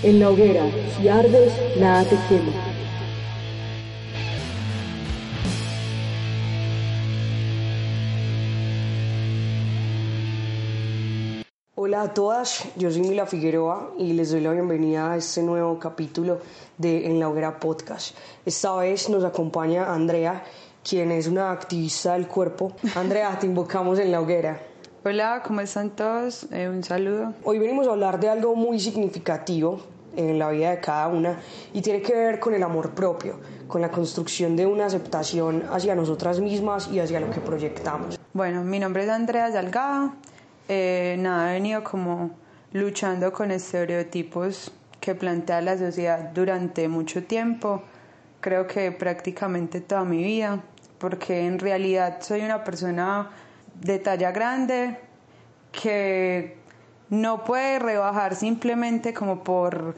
En la hoguera, si ardes, nada te quema. Hola a todas, yo soy Mila Figueroa y les doy la bienvenida a este nuevo capítulo de En la Hoguera Podcast. Esta vez nos acompaña Andrea, quien es una activista del cuerpo. Andrea, te invocamos en la hoguera. Hola, ¿cómo están todos? Eh, un saludo. Hoy venimos a hablar de algo muy significativo en la vida de cada una y tiene que ver con el amor propio, con la construcción de una aceptación hacia nosotras mismas y hacia lo que proyectamos. Bueno, mi nombre es Andrea Salgado. Eh, nada, he venido como luchando con estereotipos que plantea la sociedad durante mucho tiempo, creo que prácticamente toda mi vida, porque en realidad soy una persona de talla grande que no puede rebajar simplemente como por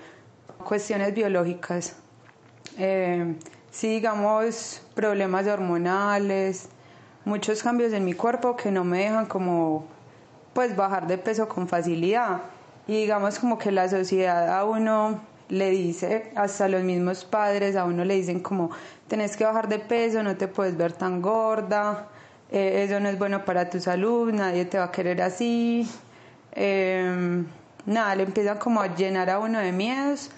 cuestiones biológicas. Eh, sí, digamos, problemas hormonales, muchos cambios en mi cuerpo que no me dejan como pues bajar de peso con facilidad. Y digamos como que la sociedad a uno le dice, hasta los mismos padres a uno le dicen como tenés que bajar de peso, no te puedes ver tan gorda, eh, eso no es bueno para tu salud, nadie te va a querer así. Eh, nada, le empiezan como a llenar a uno de miedos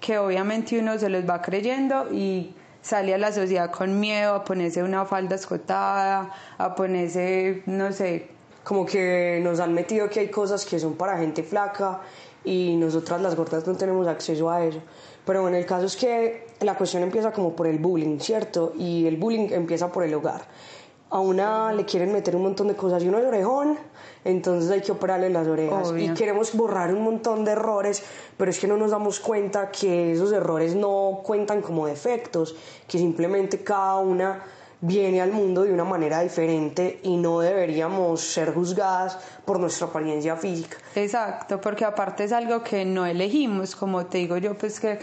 que obviamente uno se los va creyendo y sale a la sociedad con miedo a ponerse una falda escotada, a ponerse, no sé, como que nos han metido que hay cosas que son para gente flaca y nosotras las gordas no tenemos acceso a eso. Pero bueno, el caso es que la cuestión empieza como por el bullying, ¿cierto? Y el bullying empieza por el hogar. A una le quieren meter un montón de cosas y uno es orejón, entonces hay que operarle las orejas. Y queremos borrar un montón de errores, pero es que no nos damos cuenta que esos errores no cuentan como defectos, que simplemente cada una viene al mundo de una manera diferente y no deberíamos ser juzgadas por nuestra apariencia física. Exacto, porque aparte es algo que no elegimos, como te digo yo, pues que,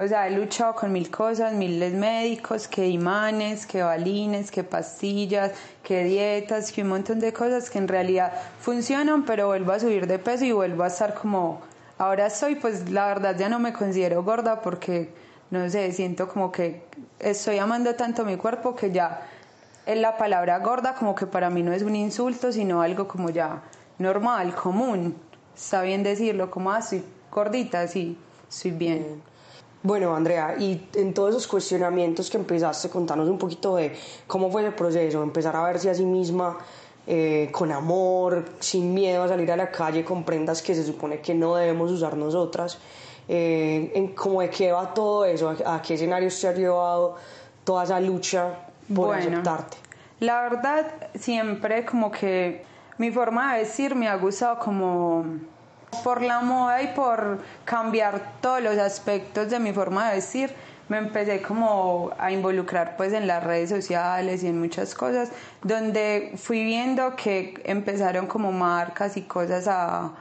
o sea, he luchado con mil cosas, miles médicos, que imanes, que balines, que pastillas, que dietas, que un montón de cosas que en realidad funcionan, pero vuelvo a subir de peso y vuelvo a estar como, ahora soy, pues la verdad ya no me considero gorda porque no sé, siento como que estoy amando tanto mi cuerpo que ya es la palabra gorda como que para mí no es un insulto, sino algo como ya normal, común. Está bien decirlo, como así, ah, gordita, sí, estoy bien. Bueno, Andrea, y en todos esos cuestionamientos que empezaste, contanos un poquito de cómo fue el proceso, empezar a verse a sí misma eh, con amor, sin miedo a salir a la calle con prendas que se supone que no debemos usar nosotras eh, en cómo de qué va todo eso, a, qué escenario se ha llevado toda esa lucha por aceptarte. La verdad, siempre como que mi forma de decir me ha gustado como por la moda y por cambiar todos los aspectos de mi forma de decir, me empecé como a involucrar pues en las redes sociales y en muchas cosas, donde fui viendo que empezaron como marcas y cosas a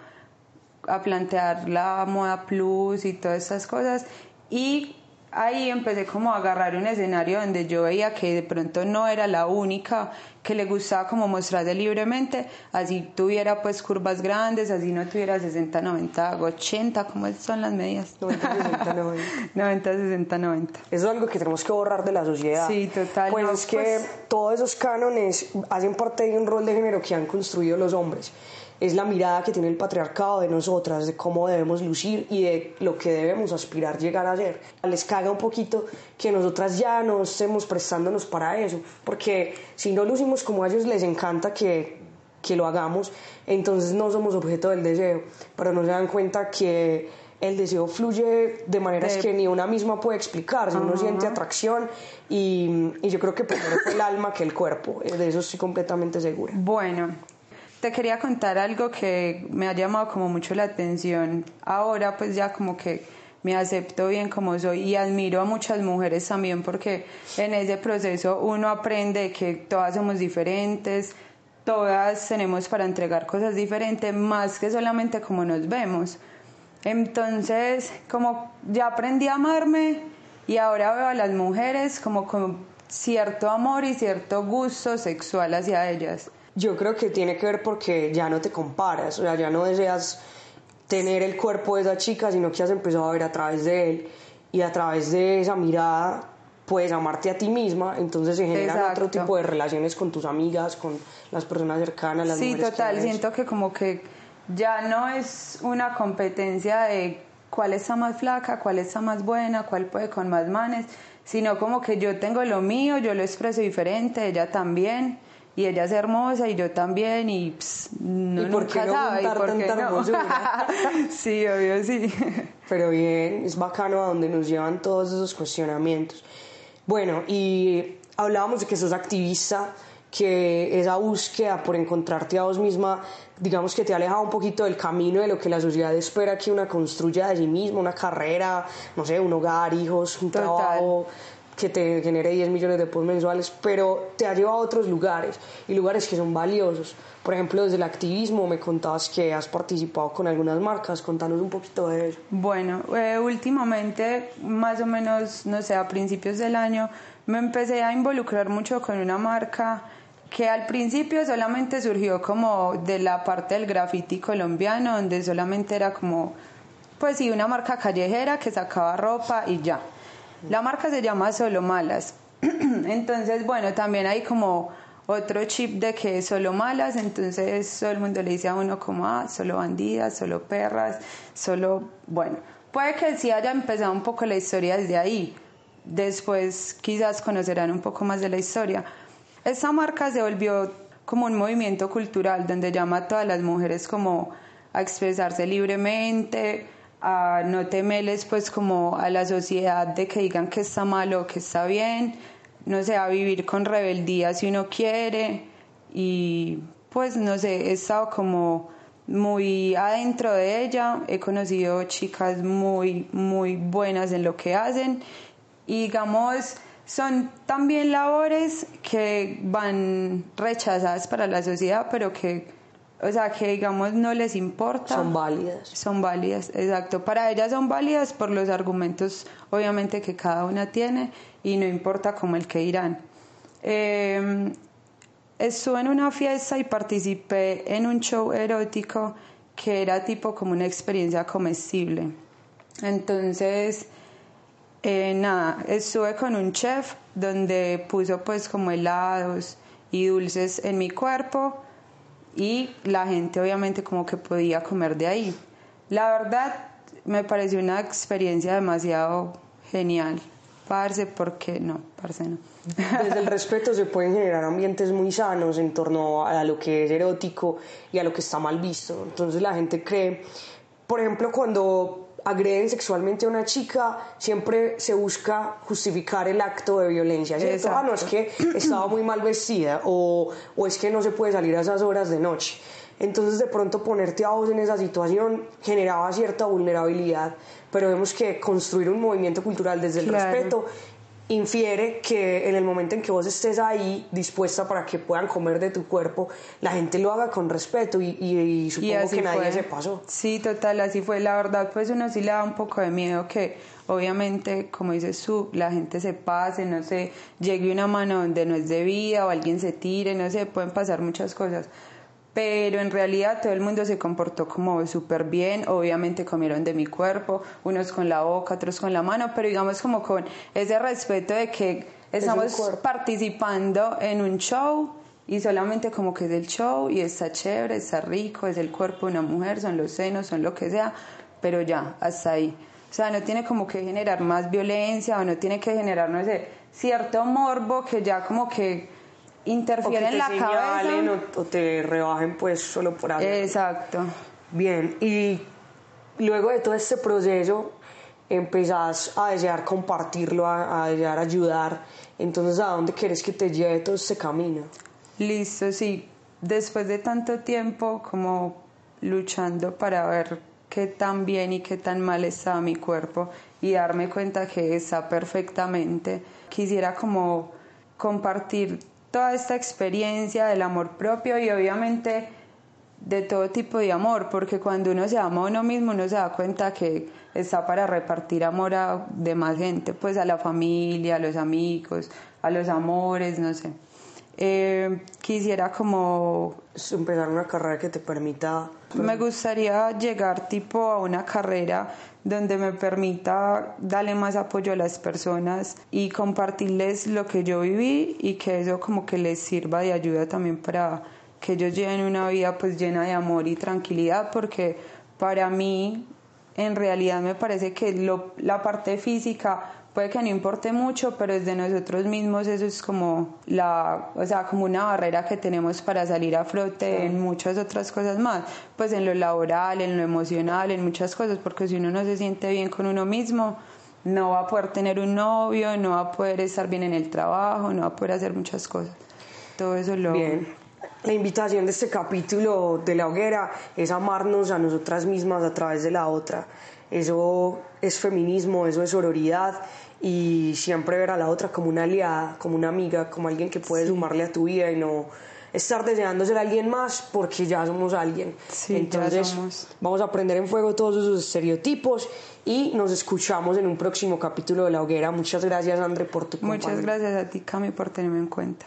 a plantear la moda plus y todas esas cosas y ahí empecé como a agarrar un escenario donde yo veía que de pronto no era la única que le gustaba como mostrarse libremente, así tuviera pues curvas grandes, así no tuviera 60, 90, 80, ¿cómo son las medidas? 90, 60, 90. 90, 60, 90. Eso es algo que tenemos que borrar de la sociedad. Sí, total. Pues es que pues todos esos cánones hacen parte de un rol de género que han construido los hombres es la mirada que tiene el patriarcado de nosotras, de cómo debemos lucir y de lo que debemos aspirar llegar a ser. Les caga un poquito que nosotras ya no estemos prestándonos para eso, porque si no lucimos como a ellos les encanta que, que lo hagamos, entonces no somos objeto del deseo, pero no se dan cuenta que el deseo fluye de maneras De- que ni una misma puede explicar, si uno Ajá. siente atracción y, y yo creo que primero fue el alma que el cuerpo, eh, de eso estoy completamente segura. Bueno, te quería contar algo que me ha llamado como mucho la atención. Ahora pues ya como que me acepto bien como soy y admiro a muchas mujeres también porque en ese proceso uno aprende que todas somos diferentes, todas tenemos para entregar cosas diferentes, más que solamente como nos vemos. Entonces, como ya aprendí a amarme y ahora veo a las mujeres como con cierto amor y cierto gusto sexual hacia ellas. Yo creo que tiene que ver porque ya no te comparas, o sea, ya no deseas tener el cuerpo de esa chica, sino que has empezado a ver a través de él y a través de esa mirada puedes amarte a ti misma, entonces se generan Exacto. otro tipo de relaciones con tus amigas, con las personas cercanas, las Sí, mujeres total, siento que como que ya no es una competencia de cuál está más flaca, cuál está más buena, cuál puede con más manes, sino como que yo tengo lo mío, yo lo expreso diferente, ella también, y ella es hermosa y yo también, y ps, no ¿Y por qué no sabe, ¿y juntar por qué no? sí, obvio, sí. Pero bien, es bacano a donde nos llevan todos esos cuestionamientos. Bueno, y hablábamos de que sos activista, que esa búsqueda por encontrarte a vos misma, digamos que te ha alejado un poquito del camino de lo que la sociedad espera que una construya de sí misma, una carrera, no sé, un hogar, hijos, un Total. trabajo que te genere 10 millones de pesos mensuales, pero te ha llevado a otros lugares y lugares que son valiosos. Por ejemplo, desde el activismo me contabas que has participado con algunas marcas, contanos un poquito de eso. Bueno, eh, últimamente, más o menos, no sé, a principios del año, me empecé a involucrar mucho con una marca que al principio solamente surgió como de la parte del graffiti colombiano, donde solamente era como, pues sí, una marca callejera que sacaba ropa y ya. La marca se llama Solo Malas. Entonces, bueno, también hay como otro chip de que solo malas, entonces todo el mundo le dice a uno como, ah, solo bandidas, solo perras, solo, bueno, puede que sí haya empezado un poco la historia desde ahí, después quizás conocerán un poco más de la historia. Esta marca se volvió como un movimiento cultural donde llama a todas las mujeres como a expresarse libremente, a no temerles pues como a la sociedad de que digan que está malo o que está bien, no sé, a vivir con rebeldía si uno quiere. Y pues no sé, he estado como muy adentro de ella, he conocido chicas muy, muy buenas en lo que hacen. Y digamos son también labores que van rechazadas para la sociedad, pero que, o sea, que digamos no les importa. Son válidas. Son válidas, exacto. Para ellas son válidas por los argumentos, obviamente, que cada una tiene y no importa como el que irán. Eh, estuve en una fiesta y participé en un show erótico que era tipo como una experiencia comestible. Entonces, eh, nada, estuve con un chef donde puso pues como helados y dulces en mi cuerpo y la gente obviamente como que podía comer de ahí. La verdad me pareció una experiencia demasiado genial. Parce, ¿por qué no? Parce, no. Desde el respeto se pueden generar ambientes muy sanos en torno a lo que es erótico y a lo que está mal visto. Entonces la gente cree, por ejemplo, cuando agreden sexualmente a una chica, siempre se busca justificar el acto de violencia, ¿cierto? Ah, no, es que estaba muy mal vestida o, o es que no se puede salir a esas horas de noche. Entonces de pronto ponerte a vos en esa situación generaba cierta vulnerabilidad, pero vemos que construir un movimiento cultural desde el Claro. respeto infiere que en el momento en que vos estés ahí dispuesta para que puedan comer de tu cuerpo, la gente lo haga con respeto y, y- y supongo que nadie fue. se pasó. Sí, total, así fue. La verdad, pues uno sí le da un poco de miedo que obviamente, como dices tú, la gente se pase, no sé, llegue una mano donde no es debida o alguien se tire, no sé, pueden pasar muchas cosas. Pero en realidad todo el mundo se comportó como súper bien, obviamente comieron de mi cuerpo, unos con la boca, otros con la mano, pero digamos como con ese respeto de que estamos participando en un show y solamente como que es el show y está chévere, está rico, es el cuerpo de una mujer, son los senos, son lo que sea, pero ya, hasta ahí. O sea, no tiene como que generar más violencia o no tiene que generar, no sé, cierto morbo que ya como que O que interfiere en la señalen cabeza. o, o te rebajen pues solo por algo. Exacto. Bien, y luego de todo este proceso empezás a desear compartirlo, a, a desear ayudar. Entonces, ¿a dónde quieres que te lleve todo este camino? Listo, sí. Después de tanto tiempo como luchando para ver qué tan bien y qué tan mal está mi cuerpo y darme cuenta que está perfectamente, quisiera como compartir toda esta experiencia del amor propio y obviamente de todo tipo de amor, porque cuando uno se ama a uno mismo, uno se da cuenta que está para repartir amor a demás gente, pues a la familia, a los amigos, a los amores, no sé. Eh, quisiera como empezar una carrera que te permita me gustaría llegar tipo a una carrera donde me permita darle más apoyo a las personas y compartirles lo que yo viví y que eso como que les sirva de ayuda también para que ellos lleven una vida pues llena de amor y tranquilidad porque para mí en realidad me parece que lo, la parte física puede que no importe mucho, pero es de nosotros mismos eso es como la, o sea, como una barrera que tenemos para salir a flote en muchas otras cosas más, pues en lo laboral, en lo emocional, en muchas cosas, porque si uno no se siente bien con uno mismo, no va a poder tener un novio, no va a poder estar bien en el trabajo, no va a poder hacer muchas cosas. Todo eso lo Bien. La invitación de este capítulo de la hoguera es amarnos a nosotras mismas a través de la otra. Eso es feminismo, eso es sororidad y siempre ver a la otra como una aliada, como una amiga, como alguien que puede sumarle a tu vida y no estar deseando ser alguien más porque ya somos alguien. Entonces vamos a prender en fuego todos esos estereotipos y nos escuchamos en un próximo capítulo de La Hoguera. Muchas gracias André por tu compañía. Muchas gracias a ti Cami por tenerme en cuenta.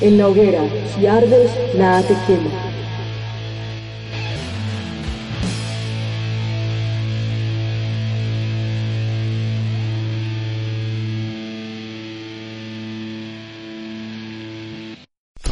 En la hoguera, si ardes, nada te quema.